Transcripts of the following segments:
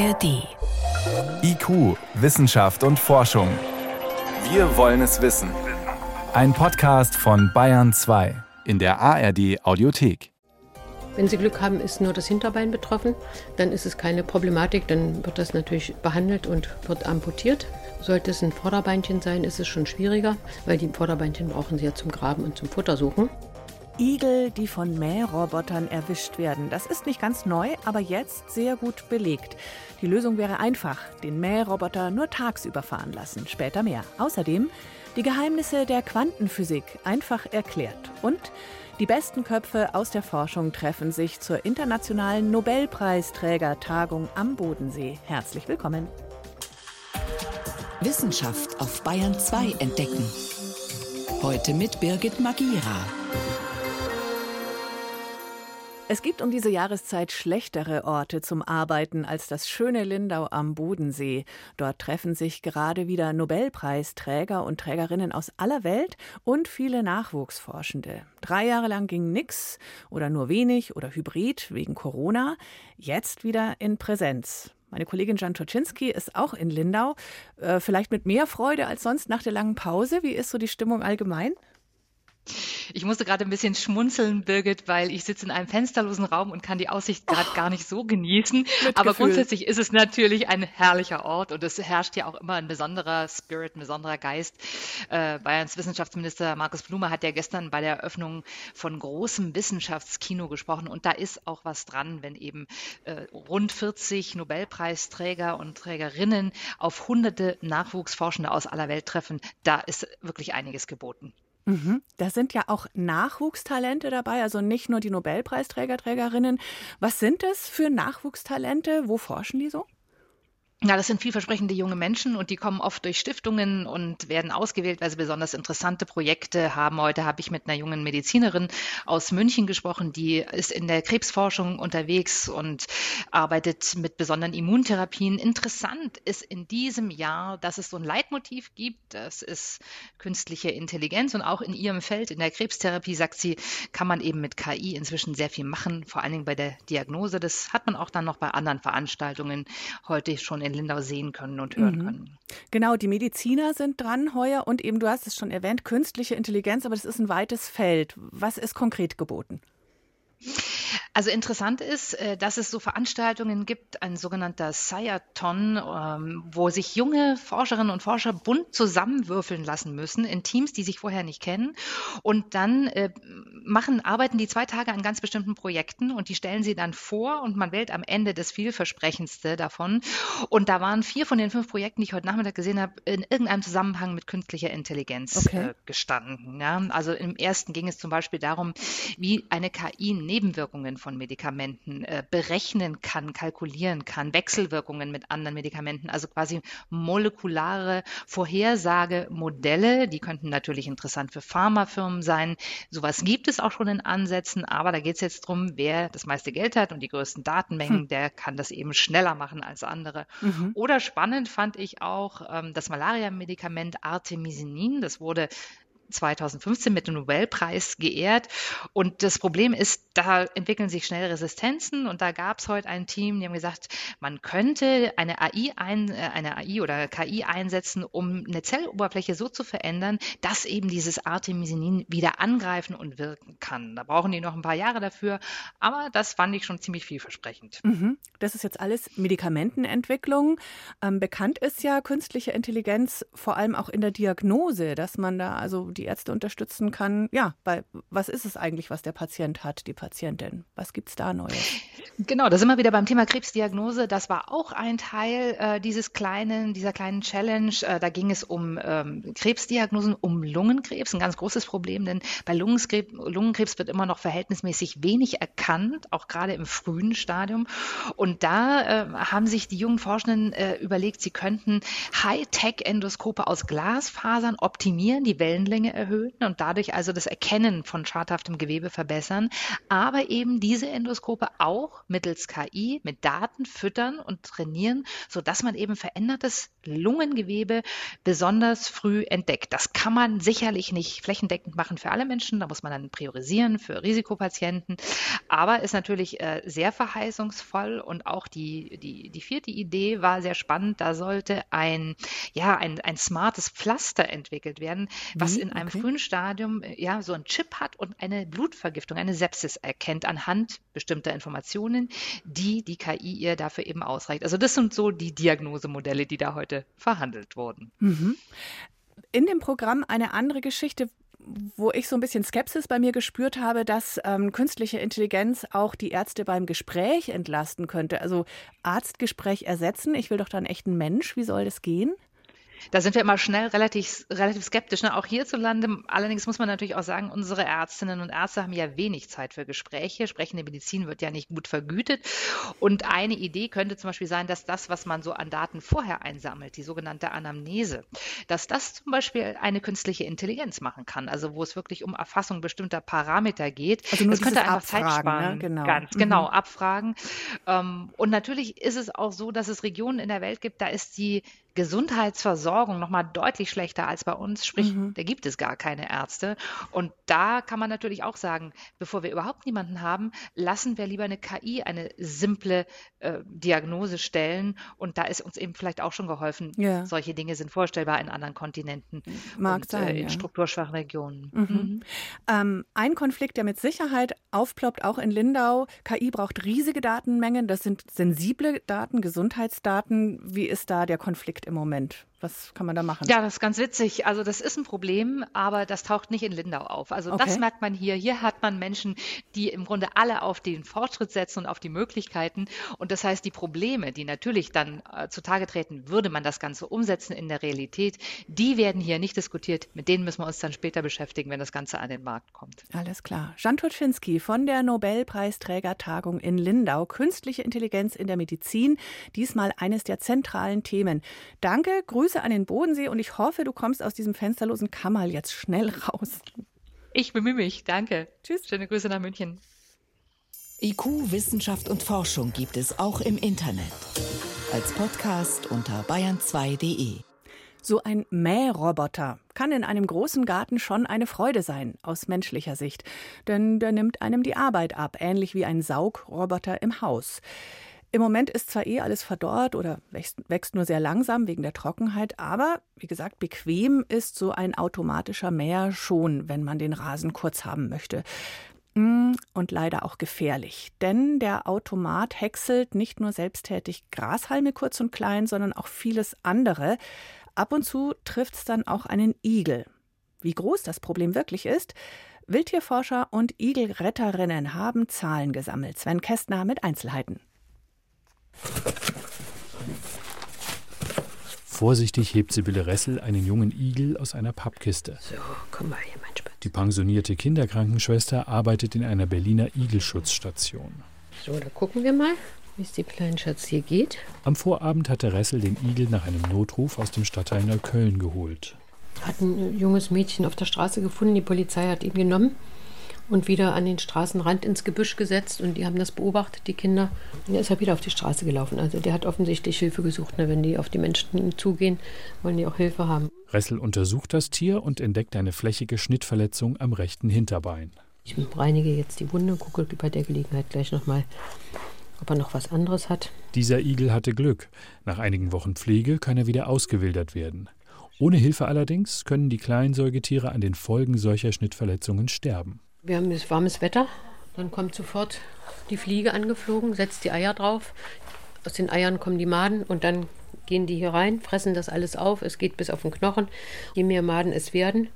ARD. IQ, Wissenschaft und Forschung. Wir wollen es wissen. Ein Podcast von Bayern 2 in der ARD Audiothek. Wenn Sie Glück haben, ist nur das Hinterbein betroffen, dann ist es keine Problematik, dann wird das natürlich behandelt und wird amputiert. Sollte es ein Vorderbeinchen sein, ist es schon schwieriger, weil die Vorderbeinchen brauchen Sie ja zum Graben und zum Futtersuchen. Igel, die von Mährobotern erwischt werden. Das ist nicht ganz neu, aber jetzt sehr gut belegt. Die Lösung wäre einfach, den Mähroboter nur tagsüber fahren lassen, später mehr. Außerdem die Geheimnisse der Quantenphysik einfach erklärt. Und die besten Köpfe aus der Forschung treffen sich zur internationalen Nobelpreisträgertagung am Bodensee. Herzlich willkommen. Wissenschaft auf Bayern 2 entdecken. Heute mit Birgit Magira. Es gibt um diese Jahreszeit schlechtere Orte zum Arbeiten als das schöne Lindau am Bodensee. Dort treffen sich gerade wieder Nobelpreisträger und Trägerinnen aus aller Welt und viele Nachwuchsforschende. Drei Jahre lang ging nix oder nur wenig oder hybrid wegen Corona. Jetzt wieder in Präsenz. Meine Kollegin Jan Toczynski ist auch in Lindau. Äh, vielleicht mit mehr Freude als sonst nach der langen Pause. Wie ist so die Stimmung allgemein? Ich musste gerade ein bisschen schmunzeln, Birgit, weil ich sitze in einem fensterlosen Raum und kann die Aussicht gerade oh, gar nicht so genießen. Aber grundsätzlich ist es natürlich ein herrlicher Ort und es herrscht ja auch immer ein besonderer Spirit, ein besonderer Geist. Äh, Bayerns Wissenschaftsminister Markus Blume hat ja gestern bei der Eröffnung von großem Wissenschaftskino gesprochen und da ist auch was dran, wenn eben äh, rund 40 Nobelpreisträger und Trägerinnen auf hunderte Nachwuchsforschende aus aller Welt treffen. Da ist wirklich einiges geboten. Mhm. Da sind ja auch Nachwuchstalente dabei, also nicht nur die Nobelpreisträger, Trägerinnen. Was sind es für Nachwuchstalente? Wo forschen die so? Ja, das sind vielversprechende junge Menschen und die kommen oft durch Stiftungen und werden ausgewählt, weil sie besonders interessante Projekte haben. Heute habe ich mit einer jungen Medizinerin aus München gesprochen, die ist in der Krebsforschung unterwegs und arbeitet mit besonderen Immuntherapien. Interessant ist in diesem Jahr, dass es so ein Leitmotiv gibt. Das ist künstliche Intelligenz und auch in ihrem Feld, in der Krebstherapie, sagt sie, kann man eben mit KI inzwischen sehr viel machen, vor allen Dingen bei der Diagnose. Das hat man auch dann noch bei anderen Veranstaltungen heute schon in in Lindau sehen können und hören mhm. können. Genau, die Mediziner sind dran heuer und eben, du hast es schon erwähnt, künstliche Intelligenz, aber das ist ein weites Feld. Was ist konkret geboten? Also interessant ist, äh, dass es so Veranstaltungen gibt, ein sogenannter Sciathon, ähm, wo sich junge Forscherinnen und Forscher bunt zusammenwürfeln lassen müssen in Teams, die sich vorher nicht kennen. Und dann äh, machen, arbeiten die zwei Tage an ganz bestimmten Projekten und die stellen sie dann vor und man wählt am Ende das vielversprechendste davon. Und da waren vier von den fünf Projekten, die ich heute Nachmittag gesehen habe, in irgendeinem Zusammenhang mit künstlicher Intelligenz okay. äh, gestanden. Ja? Also im ersten ging es zum Beispiel darum, wie eine KI Nebenwirkungen von Medikamenten äh, berechnen kann, kalkulieren kann, Wechselwirkungen mit anderen Medikamenten, also quasi molekulare Vorhersagemodelle, die könnten natürlich interessant für Pharmafirmen sein. Sowas gibt es auch schon in Ansätzen, aber da geht es jetzt darum, wer das meiste Geld hat und die größten Datenmengen, hm. der kann das eben schneller machen als andere. Mhm. Oder spannend fand ich auch ähm, das Malaria-Medikament Artemisinin. Das wurde 2015 mit dem Nobelpreis geehrt. Und das Problem ist, da entwickeln sich schnell Resistenzen. Und da gab es heute ein Team, die haben gesagt, man könnte eine AI, ein, äh, eine AI oder KI einsetzen, um eine Zelloberfläche so zu verändern, dass eben dieses Artemisinin wieder angreifen und wirken kann. Da brauchen die noch ein paar Jahre dafür. Aber das fand ich schon ziemlich vielversprechend. Mhm. Das ist jetzt alles Medikamentenentwicklung. Ähm, bekannt ist ja künstliche Intelligenz vor allem auch in der Diagnose, dass man da also die Ärzte unterstützen kann. Ja, bei was ist es eigentlich, was der Patient hat, die Patientin? Was gibt es da Neues? Genau, da sind wir wieder beim Thema Krebsdiagnose. Das war auch ein Teil äh, dieses kleinen, dieser kleinen Challenge. Äh, da ging es um ähm, Krebsdiagnosen, um Lungenkrebs, ein ganz großes Problem, denn bei Lungenkrebs, Lungenkrebs wird immer noch verhältnismäßig wenig erkannt, auch gerade im frühen Stadium. Und da äh, haben sich die jungen Forschenden äh, überlegt, sie könnten Hightech-Endoskope aus Glasfasern optimieren, die Wellenlänge Datenmenge erhöhen und dadurch also das Erkennen von schadhaftem Gewebe verbessern, aber eben diese Endoskope auch mittels KI mit Daten füttern und trainieren, sodass man eben verändertes Lungengewebe besonders früh entdeckt. Das kann man sicherlich nicht flächendeckend machen für alle Menschen, da muss man dann priorisieren für Risikopatienten, aber ist natürlich äh, sehr verheißungsvoll und auch die, die, die vierte Idee war sehr spannend, da sollte ein, ja, ein, ein smartes Pflaster entwickelt werden, was Wie? in einem okay. frühen Stadium äh, ja so ein Chip hat und eine Blutvergiftung, eine Sepsis erkennt anhand bestimmter Informationen, die die KI ihr dafür eben ausreicht. Also das sind so die Diagnosemodelle, die da heute verhandelt wurden. Mhm. In dem Programm eine andere Geschichte, wo ich so ein bisschen Skepsis bei mir gespürt habe, dass ähm, künstliche Intelligenz auch die Ärzte beim Gespräch entlasten könnte. Also Arztgespräch ersetzen. Ich will doch dann echt einen Mensch. Wie soll das gehen? Da sind wir immer schnell relativ, relativ skeptisch. Ne? Auch hierzulande. Allerdings muss man natürlich auch sagen, unsere Ärztinnen und Ärzte haben ja wenig Zeit für Gespräche. Sprechende Medizin wird ja nicht gut vergütet. Und eine Idee könnte zum Beispiel sein, dass das, was man so an Daten vorher einsammelt, die sogenannte Anamnese, dass das zum Beispiel eine künstliche Intelligenz machen kann. Also wo es wirklich um Erfassung bestimmter Parameter geht. Also nur das könnte einfach Abfragen, Zeit sparen. Ne? Genau. Ganz genau, mhm. abfragen. Ähm, und natürlich ist es auch so, dass es Regionen in der Welt gibt, da ist die Gesundheitsversorgung noch mal deutlich schlechter als bei uns, sprich, mhm. da gibt es gar keine Ärzte. Und da kann man natürlich auch sagen, bevor wir überhaupt niemanden haben, lassen wir lieber eine KI eine simple äh, Diagnose stellen. Und da ist uns eben vielleicht auch schon geholfen. Ja. Solche Dinge sind vorstellbar in anderen Kontinenten Mag und sein, äh, in ja. strukturschwachen Regionen. Mhm. Mhm. Ähm, ein Konflikt, der mit Sicherheit aufploppt, auch in Lindau. KI braucht riesige Datenmengen. Das sind sensible Daten, Gesundheitsdaten. Wie ist da der Konflikt? Im Moment? Was kann man da machen? Ja, das ist ganz witzig. Also das ist ein Problem, aber das taucht nicht in Lindau auf. Also okay. das merkt man hier. Hier hat man Menschen, die im Grunde alle auf den Fortschritt setzen und auf die Möglichkeiten. Und das heißt, die Probleme, die natürlich dann äh, zutage treten, würde man das Ganze umsetzen in der Realität, die werden hier nicht diskutiert. Mit denen müssen wir uns dann später beschäftigen, wenn das Ganze an den Markt kommt. Alles klar. Jan Tutschinski von der Nobelpreisträgertagung in Lindau. Künstliche Intelligenz in der Medizin. Diesmal eines der zentralen Themen. Danke, Grüße Grüße an den Bodensee und ich hoffe, du kommst aus diesem fensterlosen Kammerl jetzt schnell raus. Ich bemühe mich, danke. Tschüss. Schöne Grüße nach München. IQ, Wissenschaft und Forschung gibt es auch im Internet. Als Podcast unter bayern2.de. So ein Mähroboter kann in einem großen Garten schon eine Freude sein, aus menschlicher Sicht. Denn der nimmt einem die Arbeit ab, ähnlich wie ein Saugroboter im Haus. Im Moment ist zwar eh alles verdorrt oder wächst, wächst, nur sehr langsam wegen der Trockenheit, aber wie gesagt, bequem ist so ein automatischer Mäher schon, wenn man den Rasen kurz haben möchte. Mm, und leider auch gefährlich, denn der Automat häckselt nicht nur selbsttätig Grashalme kurz und klein, sondern auch vieles andere. Ab und zu trifft es dann auch einen Igel. Wie groß das Problem wirklich ist, Wildtierforscher und Igelretterinnen haben Zahlen gesammelt. Sven Kästner mit Einzelheiten. Vorsichtig hebt Sibylle Ressel einen jungen Igel aus einer Pappkiste. So, komm mal hier, mein Spatz. Die pensionierte Kinderkrankenschwester arbeitet in einer Berliner Igelschutzstation. So, da gucken wir mal, wie es dem kleinen Schatz hier geht. Am Vorabend hatte Ressel den Igel nach einem Notruf aus dem Stadtteil Neukölln geholt. Hat ein junges Mädchen auf der Straße gefunden, die Polizei hat ihn genommen und wieder an den Straßenrand ins Gebüsch gesetzt und die haben das beobachtet, die Kinder. Und er ist halt wieder auf die Straße gelaufen. Also der hat offensichtlich Hilfe gesucht. Ne? Wenn die auf die Menschen zugehen, wollen die auch Hilfe haben. Ressel untersucht das Tier und entdeckt eine flächige Schnittverletzung am rechten Hinterbein. Ich reinige jetzt die Wunde, gucke bei der Gelegenheit gleich nochmal, ob er noch was anderes hat. Dieser Igel hatte Glück. Nach einigen Wochen Pflege kann er wieder ausgewildert werden. Ohne Hilfe allerdings können die kleinen Säugetiere an den Folgen solcher Schnittverletzungen sterben. Wir haben das warmes Wetter. Dann kommt sofort die Fliege angeflogen, setzt die Eier drauf. Aus den Eiern kommen die Maden und dann gehen die hier rein, fressen das alles auf. Es geht bis auf den Knochen. Je mehr Maden es werden,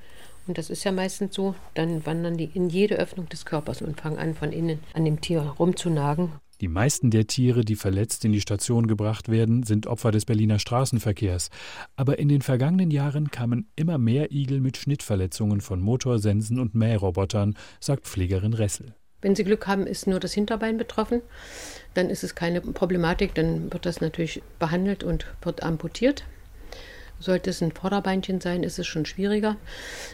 und das ist ja meistens so, dann wandern die in jede Öffnung des Körpers und fangen an, von innen an dem Tier rumzunagen. Die meisten der Tiere, die verletzt in die Station gebracht werden, sind Opfer des Berliner Straßenverkehrs. Aber in den vergangenen Jahren kamen immer mehr Igel mit Schnittverletzungen von Motorsensen und Mährobotern, sagt Pflegerin Ressel. Wenn Sie Glück haben, ist nur das Hinterbein betroffen. Dann ist es keine Problematik, dann wird das natürlich behandelt und wird amputiert Sollte es ein Vorderbeinchen sein, ist es schon schwieriger,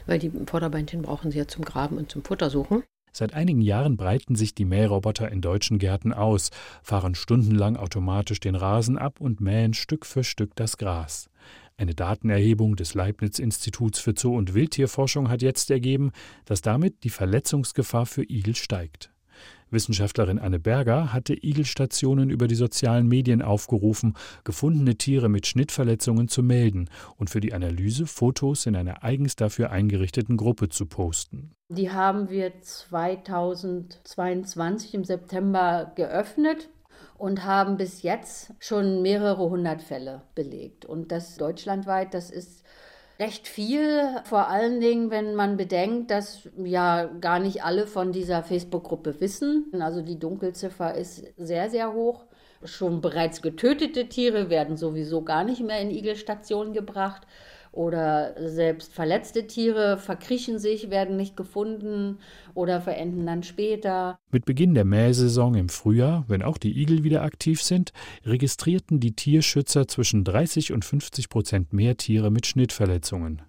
weil die Vorderbeinchen brauchen sie ja zum Graben und zum Futtersuchen. Seit einigen Jahren breiten sich die Mähroboter in deutschen Gärten aus, fahren stundenlang automatisch den Rasen ab und mähen Stück für Stück das Gras. Eine Datenerhebung des Leibniz-Instituts für Zoo- und Wildtierforschung hat jetzt ergeben, dass damit die Verletzungsgefahr für Igel steigt. Wissenschaftlerin Anne Berger hatte Igelstationen über die sozialen Medien aufgerufen, gefundene Tiere mit Schnittverletzungen zu melden und für die Analyse Fotos in einer eigens dafür eingerichteten Gruppe zu posten. Die haben wir 2022 im September geöffnet und haben bis jetzt schon mehrere hundert Fälle belegt. Und das deutschlandweit, das ist recht viel, vor allen Dingen, wenn man bedenkt, dass ja gar nicht alle von dieser Facebook-Gruppe wissen. Also die Dunkelziffer ist sehr, sehr hoch. Schon bereits getötete Tiere werden sowieso gar nicht mehr in Igelstationen gebracht oder selbst verletzte Tiere verkriechen sich, werden nicht gefunden oder verenden dann später. Mit Beginn der Mähsaison im Frühjahr, wenn auch die Igel wieder aktiv sind, registrierten die Tierschützer zwischen 30 und 50 Prozent mehr Tiere mit Schnittverletzungen.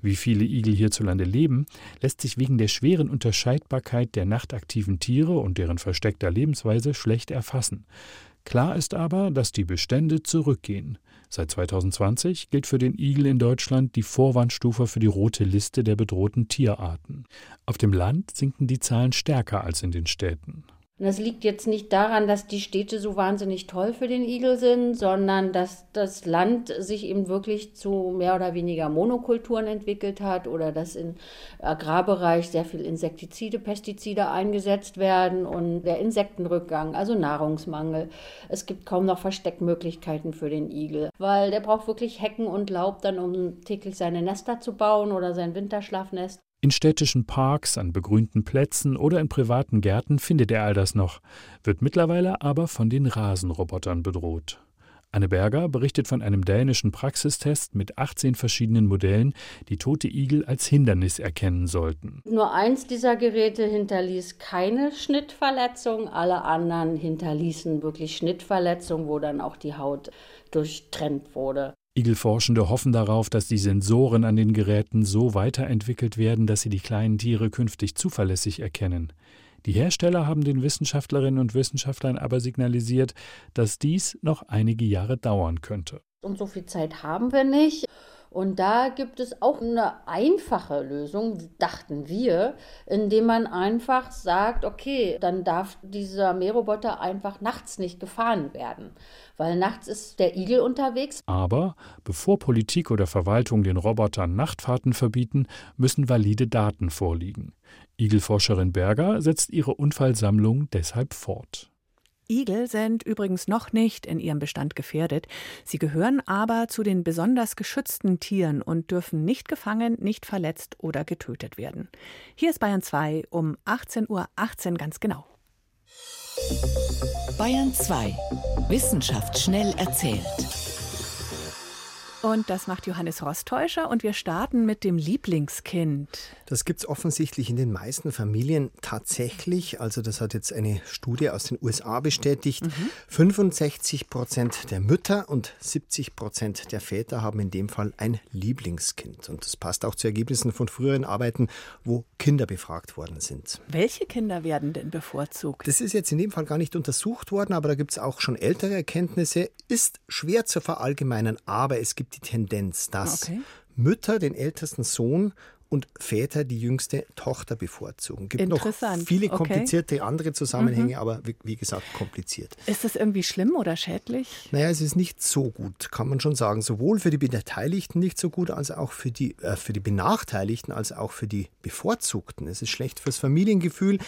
Wie viele Igel hierzulande leben, lässt sich wegen der schweren Unterscheidbarkeit der nachtaktiven Tiere und deren versteckter Lebensweise schlecht erfassen. Klar ist aber, dass die Bestände zurückgehen. Seit 2020 gilt für den Igel in Deutschland die Vorwandstufe für die rote Liste der bedrohten Tierarten. Auf dem Land sinken die Zahlen stärker als in den Städten. Das liegt jetzt nicht daran, dass die Städte so wahnsinnig toll für den Igel sind, sondern dass das Land sich eben wirklich zu mehr oder weniger Monokulturen entwickelt hat oder dass im Agrarbereich sehr viel Insektizide, Pestizide eingesetzt werden und der Insektenrückgang, also Nahrungsmangel. Es gibt kaum noch Versteckmöglichkeiten für den Igel, weil der braucht wirklich Hecken und Laub dann, um täglich seine Nester zu bauen oder sein Winterschlafnest. In städtischen Parks, an begrünten Plätzen oder in privaten Gärten findet er all das noch, wird mittlerweile aber von den Rasenrobotern bedroht. Anne Berger berichtet von einem dänischen Praxistest mit 18 verschiedenen Modellen, die tote Igel als Hindernis erkennen sollten. Nur eins dieser Geräte hinterließ keine Schnittverletzung, alle anderen hinterließen wirklich Schnittverletzungen, wo dann auch die Haut durchtrennt wurde. Igelforschende hoffen darauf, dass die Sensoren an den Geräten so weiterentwickelt werden, dass sie die kleinen Tiere künftig zuverlässig erkennen. Die Hersteller haben den Wissenschaftlerinnen und Wissenschaftlern aber signalisiert, dass dies noch einige Jahre dauern könnte. Und so viel Zeit haben wir nicht. Und da gibt es auch eine einfache Lösung, dachten wir, indem man einfach sagt, okay, dann darf dieser Mähroboter einfach nachts nicht gefahren werden, weil nachts ist der Igel unterwegs. Aber bevor Politik oder Verwaltung den Robotern Nachtfahrten verbieten, müssen valide Daten vorliegen. Igelforscherin Berger setzt ihre Unfallsammlung deshalb fort. Igel sind übrigens noch nicht in ihrem Bestand gefährdet. Sie gehören aber zu den besonders geschützten Tieren und dürfen nicht gefangen, nicht verletzt oder getötet werden. Hier ist Bayern 2 um 18.18 Uhr 18 ganz genau. Bayern 2. Wissenschaft schnell erzählt. Und das macht Johannes Rostäuscher und wir starten mit dem Lieblingskind. Das gibt es offensichtlich in den meisten Familien tatsächlich. Also das hat jetzt eine Studie aus den USA bestätigt. Mhm. 65 Prozent der Mütter und 70 Prozent der Väter haben in dem Fall ein Lieblingskind. Und das passt auch zu Ergebnissen von früheren Arbeiten, wo Kinder befragt worden sind. Welche Kinder werden denn bevorzugt? Das ist jetzt in dem Fall gar nicht untersucht worden, aber da gibt es auch schon ältere Erkenntnisse. Ist schwer zu verallgemeinern, aber es gibt die Tendenz, dass okay. Mütter den ältesten Sohn und Väter die jüngste Tochter bevorzugen. Gibt noch viele komplizierte okay. andere Zusammenhänge, mhm. aber wie, wie, gesagt kompliziert. Ist das irgendwie schlimm oder schädlich? Naja, es ist nicht so gut, kann man schon sagen. Sowohl für die Beteiligten nicht so gut, als auch für die, äh, für die Benachteiligten, als auch für die Bevorzugten. Es ist schlecht fürs Familiengefühl.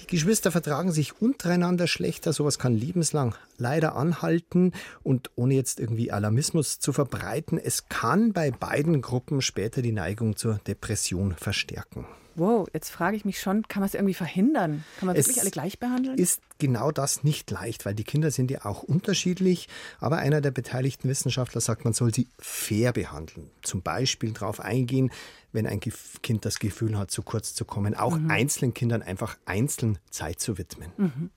Die Geschwister vertragen sich untereinander schlechter. Sowas kann lebenslang leider anhalten. Und ohne jetzt irgendwie Alarmismus zu verbreiten, es kann bei beiden Gruppen später die Neigung zur Depression verstärken. Wow, jetzt frage ich mich schon, kann man es irgendwie verhindern? Kann man wirklich es alle gleich behandeln? Ist genau das nicht leicht, weil die Kinder sind ja auch unterschiedlich. Aber einer der beteiligten Wissenschaftler sagt, man soll sie fair behandeln. Zum Beispiel darauf eingehen, wenn ein Kind das Gefühl hat, zu kurz zu kommen, auch mhm. einzelnen Kindern einfach einzeln Zeit zu widmen. Mhm.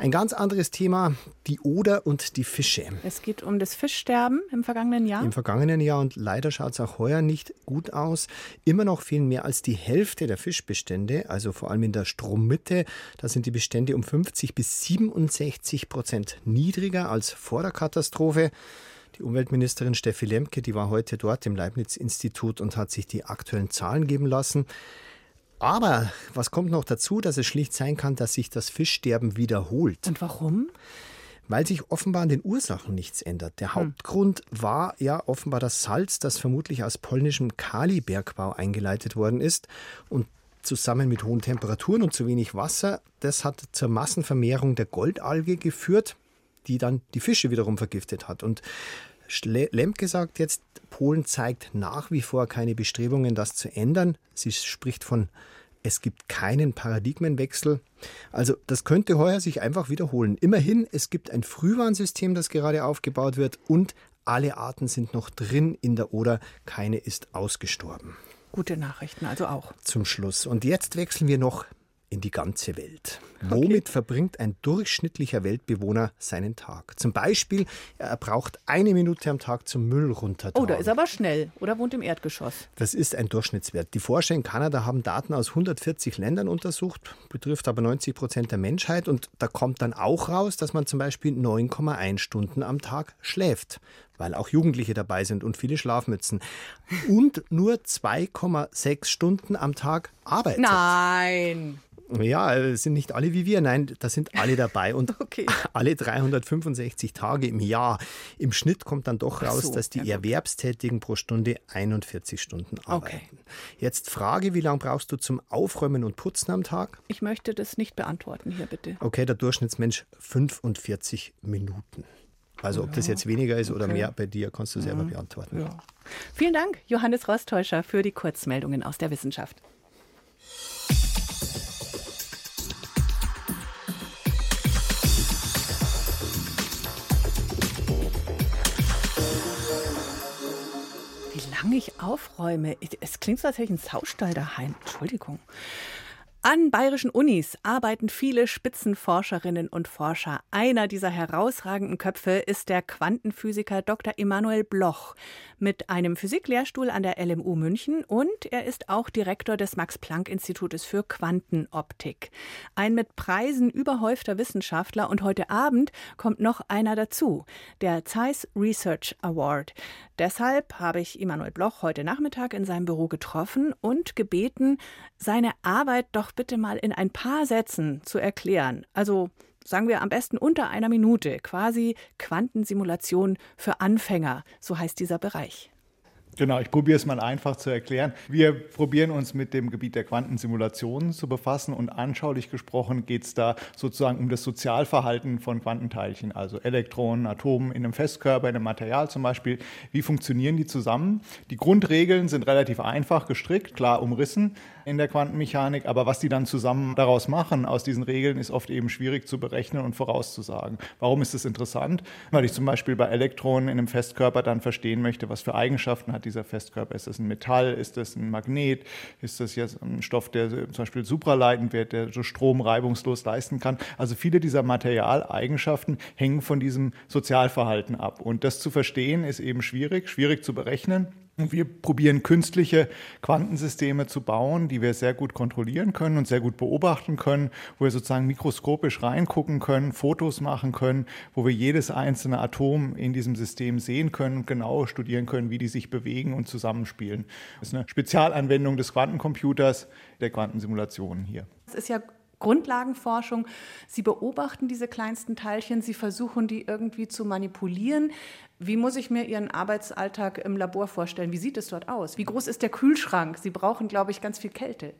Ein ganz anderes Thema, die Oder und die Fische. Es geht um das Fischsterben im vergangenen Jahr. Im vergangenen Jahr und leider schaut es auch heuer nicht gut aus. Immer noch fehlen mehr als die Hälfte der Fischbestände, also vor allem in der Strommitte. Da sind die Bestände um 50 bis 67 Prozent niedriger als vor der Katastrophe. Die Umweltministerin Steffi Lemke, die war heute dort im Leibniz-Institut und hat sich die aktuellen Zahlen geben lassen. Aber was kommt noch dazu, dass es schlicht sein kann, dass sich das Fischsterben wiederholt. Und warum? Weil sich offenbar an den Ursachen nichts ändert. Der hm. Hauptgrund war ja offenbar das Salz, das vermutlich aus polnischem Kalibergbau eingeleitet worden ist. Und zusammen mit hohen Temperaturen und zu wenig Wasser, das hat zur Massenvermehrung der Goldalge geführt, die dann die Fische wiederum vergiftet hat. Und Lemke sagt jetzt, Polen zeigt nach wie vor keine Bestrebungen, das zu ändern. Sie spricht von es gibt keinen Paradigmenwechsel. Also das könnte heuer sich einfach wiederholen. Immerhin, es gibt ein Frühwarnsystem, das gerade aufgebaut wird und alle Arten sind noch drin in der Oder, keine ist ausgestorben. Gute Nachrichten also auch. Zum Schluss. Und jetzt wechseln wir noch in die ganze Welt. Okay. Womit verbringt ein durchschnittlicher Weltbewohner seinen Tag? Zum Beispiel, er braucht eine Minute am Tag zum Müll runtertragen. Oh, da ist aber schnell oder wohnt im Erdgeschoss. Das ist ein Durchschnittswert. Die Forscher in Kanada haben Daten aus 140 Ländern untersucht, betrifft aber 90 Prozent der Menschheit. Und da kommt dann auch raus, dass man zum Beispiel 9,1 Stunden am Tag schläft weil auch Jugendliche dabei sind und viele Schlafmützen. Und nur 2,6 Stunden am Tag arbeitet. Nein. Ja, es sind nicht alle wie wir, nein, da sind alle dabei und okay. alle 365 Tage im Jahr. Im Schnitt kommt dann doch raus, so, dass die ja Erwerbstätigen pro Stunde 41 Stunden arbeiten. Okay. Jetzt Frage, wie lange brauchst du zum Aufräumen und Putzen am Tag? Ich möchte das nicht beantworten hier bitte. Okay, der Durchschnittsmensch 45 Minuten. Also ob das jetzt weniger ist oder mehr bei dir, kannst du selber beantworten. Ja. Vielen Dank, Johannes Rostäuscher, für die Kurzmeldungen aus der Wissenschaft. Lange ich aufräume. Es klingt so, als hätte ich einen Saustall daheim. Entschuldigung. An bayerischen Unis arbeiten viele Spitzenforscherinnen und Forscher. Einer dieser herausragenden Köpfe ist der Quantenphysiker Dr. Emanuel Bloch mit einem Physiklehrstuhl an der LMU München und er ist auch Direktor des Max-Planck-Institutes für Quantenoptik. Ein mit Preisen überhäufter Wissenschaftler und heute Abend kommt noch einer dazu, der Zeiss Research Award. Deshalb habe ich Emanuel Bloch heute Nachmittag in seinem Büro getroffen und gebeten, seine Arbeit doch bitte mal in ein paar Sätzen zu erklären. Also sagen wir am besten unter einer Minute, quasi Quantensimulation für Anfänger, so heißt dieser Bereich. Genau, ich probiere es mal einfach zu erklären. Wir probieren uns mit dem Gebiet der Quantensimulationen zu befassen und anschaulich gesprochen geht es da sozusagen um das Sozialverhalten von Quantenteilchen, also Elektronen, Atomen in einem Festkörper, in einem Material zum Beispiel. Wie funktionieren die zusammen? Die Grundregeln sind relativ einfach gestrickt, klar umrissen in der Quantenmechanik, aber was die dann zusammen daraus machen, aus diesen Regeln, ist oft eben schwierig zu berechnen und vorauszusagen. Warum ist das interessant? Weil ich zum Beispiel bei Elektronen in einem Festkörper dann verstehen möchte, was für Eigenschaften hat dieser Festkörper. Ist das ein Metall? Ist das ein Magnet? Ist das jetzt ein Stoff, der zum Beispiel supraleitend wird, der so Strom reibungslos leisten kann? Also viele dieser Materialeigenschaften hängen von diesem Sozialverhalten ab. Und das zu verstehen ist eben schwierig, schwierig zu berechnen. Wir probieren künstliche Quantensysteme zu bauen, die wir sehr gut kontrollieren können und sehr gut beobachten können, wo wir sozusagen mikroskopisch reingucken können, Fotos machen können, wo wir jedes einzelne Atom in diesem System sehen können und genau studieren können, wie die sich bewegen und zusammenspielen. Das ist eine Spezialanwendung des Quantencomputers, der Quantensimulationen hier. Das ist ja Grundlagenforschung. Sie beobachten diese kleinsten Teilchen, Sie versuchen die irgendwie zu manipulieren. Wie muss ich mir Ihren Arbeitsalltag im Labor vorstellen? Wie sieht es dort aus? Wie groß ist der Kühlschrank? Sie brauchen, glaube ich, ganz viel Kälte.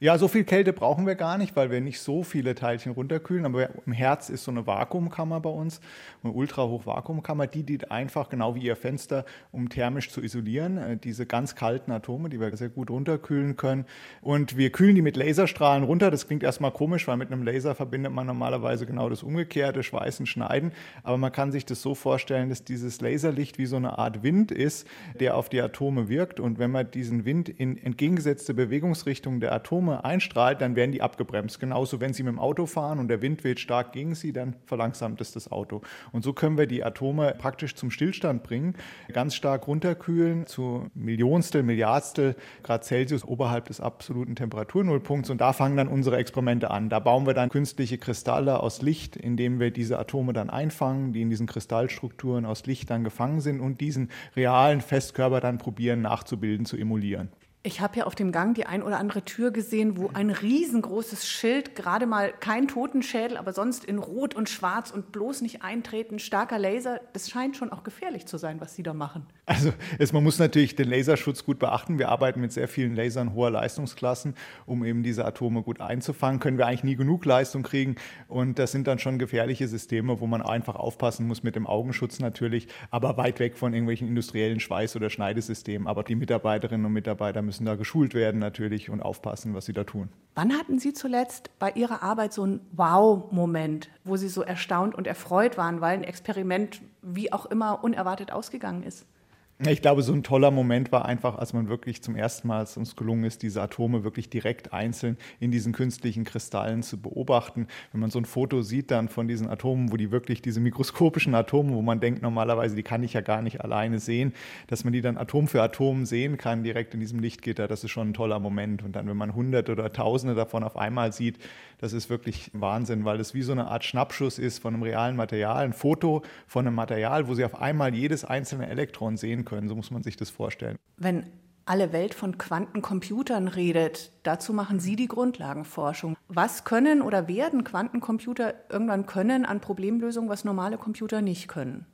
Ja, so viel Kälte brauchen wir gar nicht, weil wir nicht so viele Teilchen runterkühlen. Aber im Herz ist so eine Vakuumkammer bei uns, eine Ultrahochvakuumkammer, die dient einfach genau wie Ihr Fenster, um thermisch zu isolieren. Äh, diese ganz kalten Atome, die wir sehr gut runterkühlen können. Und wir kühlen die mit Laserstrahlen runter. Das klingt erstmal komisch, weil mit einem Laser verbindet man normalerweise genau das Umgekehrte, Schweißen, Schneiden. Aber man kann sich das so vorstellen, dass dieses dieses Laserlicht wie so eine Art Wind ist, der auf die Atome wirkt. Und wenn man diesen Wind in entgegengesetzte Bewegungsrichtung der Atome einstrahlt, dann werden die abgebremst. Genauso, wenn sie mit dem Auto fahren und der Wind weht stark gegen sie, dann verlangsamt es das Auto. Und so können wir die Atome praktisch zum Stillstand bringen, ganz stark runterkühlen zu Millionstel, Milliardstel Grad Celsius oberhalb des absoluten Temperaturnullpunkts. Und da fangen dann unsere Experimente an. Da bauen wir dann künstliche Kristalle aus Licht, indem wir diese Atome dann einfangen, die in diesen Kristallstrukturen aus Licht dann gefangen sind und diesen realen Festkörper dann probieren nachzubilden, zu emulieren. Ich habe ja auf dem Gang die ein oder andere Tür gesehen, wo ein riesengroßes Schild, gerade mal kein Totenschädel, aber sonst in Rot und Schwarz und bloß nicht eintreten, starker Laser. Das scheint schon auch gefährlich zu sein, was Sie da machen. Also es, man muss natürlich den Laserschutz gut beachten. Wir arbeiten mit sehr vielen Lasern hoher Leistungsklassen, um eben diese Atome gut einzufangen. Können wir eigentlich nie genug Leistung kriegen. Und das sind dann schon gefährliche Systeme, wo man einfach aufpassen muss mit dem Augenschutz natürlich, aber weit weg von irgendwelchen industriellen Schweiß- oder Schneidesystemen. Aber die Mitarbeiterinnen und Mitarbeiter müssen müssen da geschult werden natürlich und aufpassen, was sie da tun. Wann hatten Sie zuletzt bei Ihrer Arbeit so einen Wow-Moment, wo Sie so erstaunt und erfreut waren, weil ein Experiment wie auch immer unerwartet ausgegangen ist? Ich glaube, so ein toller Moment war einfach, als man wirklich zum ersten Mal es uns gelungen ist, diese Atome wirklich direkt einzeln in diesen künstlichen Kristallen zu beobachten. Wenn man so ein Foto sieht dann von diesen Atomen, wo die wirklich diese mikroskopischen Atome, wo man denkt normalerweise, die kann ich ja gar nicht alleine sehen, dass man die dann Atom für Atom sehen kann direkt in diesem Lichtgitter, das ist schon ein toller Moment. Und dann, wenn man hunderte oder tausende davon auf einmal sieht, das ist wirklich Wahnsinn, weil es wie so eine Art Schnappschuss ist von einem realen Material, ein Foto von einem Material, wo Sie auf einmal jedes einzelne Elektron sehen können. So muss man sich das vorstellen. Wenn alle Welt von Quantencomputern redet, dazu machen Sie die Grundlagenforschung. Was können oder werden Quantencomputer irgendwann können an Problemlösungen, was normale Computer nicht können?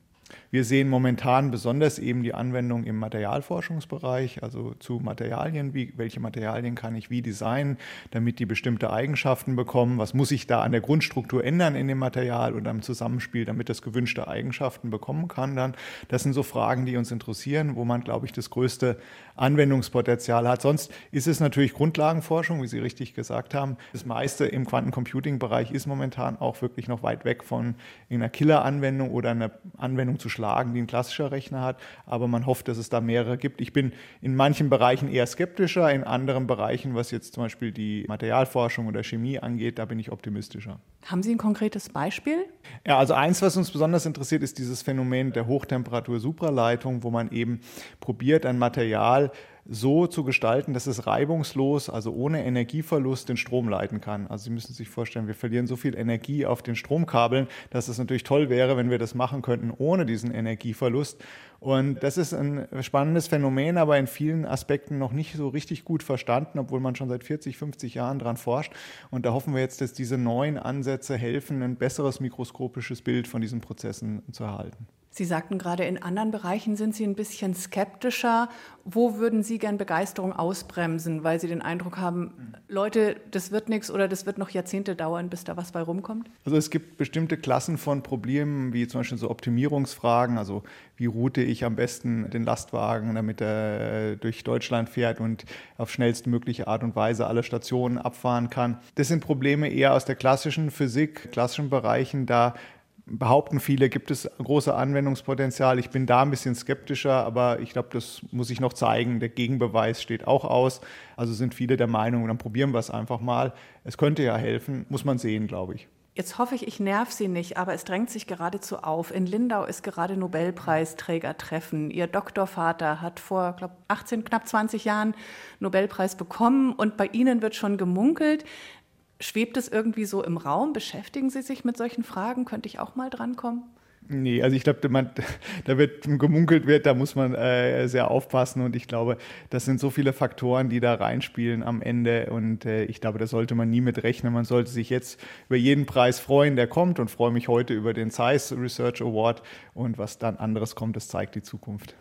Wir sehen momentan besonders eben die Anwendung im Materialforschungsbereich, also zu Materialien, wie, welche Materialien kann ich wie designen, damit die bestimmte Eigenschaften bekommen, was muss ich da an der Grundstruktur ändern in dem Material oder im Zusammenspiel, damit das gewünschte Eigenschaften bekommen kann dann. Das sind so Fragen, die uns interessieren, wo man, glaube ich, das größte Anwendungspotenzial hat. Sonst ist es natürlich Grundlagenforschung, wie Sie richtig gesagt haben. Das meiste im Quantencomputing-Bereich ist momentan auch wirklich noch weit weg von einer Killer-Anwendung oder einer Anwendung zu schlagen, die ein klassischer Rechner hat. Aber man hofft, dass es da mehrere gibt. Ich bin in manchen Bereichen eher skeptischer, in anderen Bereichen, was jetzt zum Beispiel die Materialforschung oder Chemie angeht, da bin ich optimistischer. Haben Sie ein konkretes Beispiel? Ja, also eins, was uns besonders interessiert, ist dieses Phänomen der Hochtemperatur-Supraleitung, wo man eben probiert, ein Material so zu gestalten, dass es reibungslos, also ohne Energieverlust, den Strom leiten kann. Also Sie müssen sich vorstellen, wir verlieren so viel Energie auf den Stromkabeln, dass es natürlich toll wäre, wenn wir das machen könnten ohne diesen Energieverlust. Und das ist ein spannendes Phänomen, aber in vielen Aspekten noch nicht so richtig gut verstanden, obwohl man schon seit 40, 50 Jahren daran forscht. Und da hoffen wir jetzt, dass diese neuen Ansätze helfen, ein besseres mikroskopisches Bild von diesen Prozessen zu erhalten. Sie sagten gerade, in anderen Bereichen sind Sie ein bisschen skeptischer. Wo würden Sie gern Begeisterung ausbremsen, weil Sie den Eindruck haben, Leute, das wird nichts oder das wird noch Jahrzehnte dauern, bis da was bei rumkommt? Also es gibt bestimmte Klassen von Problemen, wie zum Beispiel so Optimierungsfragen, also wie route ich am besten den Lastwagen, damit er durch Deutschland fährt und auf schnellstmögliche Art und Weise alle Stationen abfahren kann. Das sind Probleme eher aus der klassischen Physik, klassischen Bereichen. Da behaupten viele, gibt es große Anwendungspotenzial. Ich bin da ein bisschen skeptischer, aber ich glaube, das muss ich noch zeigen. Der Gegenbeweis steht auch aus. Also sind viele der Meinung, dann probieren wir es einfach mal. Es könnte ja helfen, muss man sehen, glaube ich. Jetzt hoffe ich, ich nerv Sie nicht, aber es drängt sich geradezu auf. In Lindau ist gerade Nobelpreisträgertreffen. Ihr Doktorvater hat vor, glaube 18, knapp 20 Jahren Nobelpreis bekommen und bei Ihnen wird schon gemunkelt, Schwebt es irgendwie so im Raum? Beschäftigen Sie sich mit solchen Fragen? Könnte ich auch mal drankommen? Nee, also ich glaube, da wird gemunkelt wird, da muss man äh, sehr aufpassen und ich glaube, das sind so viele Faktoren, die da reinspielen am Ende und äh, ich glaube, da sollte man nie mit rechnen. Man sollte sich jetzt über jeden Preis freuen, der kommt und freue mich heute über den Zeiss Research Award und was dann anderes kommt, das zeigt die Zukunft.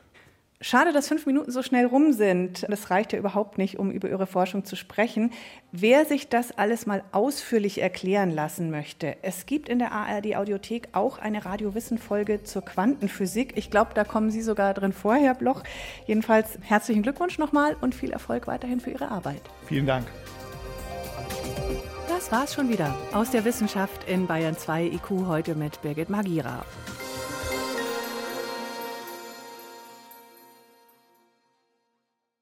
Schade, dass fünf Minuten so schnell rum sind. Das reicht ja überhaupt nicht, um über Ihre Forschung zu sprechen. Wer sich das alles mal ausführlich erklären lassen möchte, es gibt in der ARD Audiothek auch eine Radiowissen-Folge zur Quantenphysik. Ich glaube, da kommen Sie sogar drin vor, Herr Bloch. Jedenfalls herzlichen Glückwunsch nochmal und viel Erfolg weiterhin für Ihre Arbeit. Vielen Dank. Das war's schon wieder aus der Wissenschaft in Bayern 2 IQ heute mit Birgit Magira.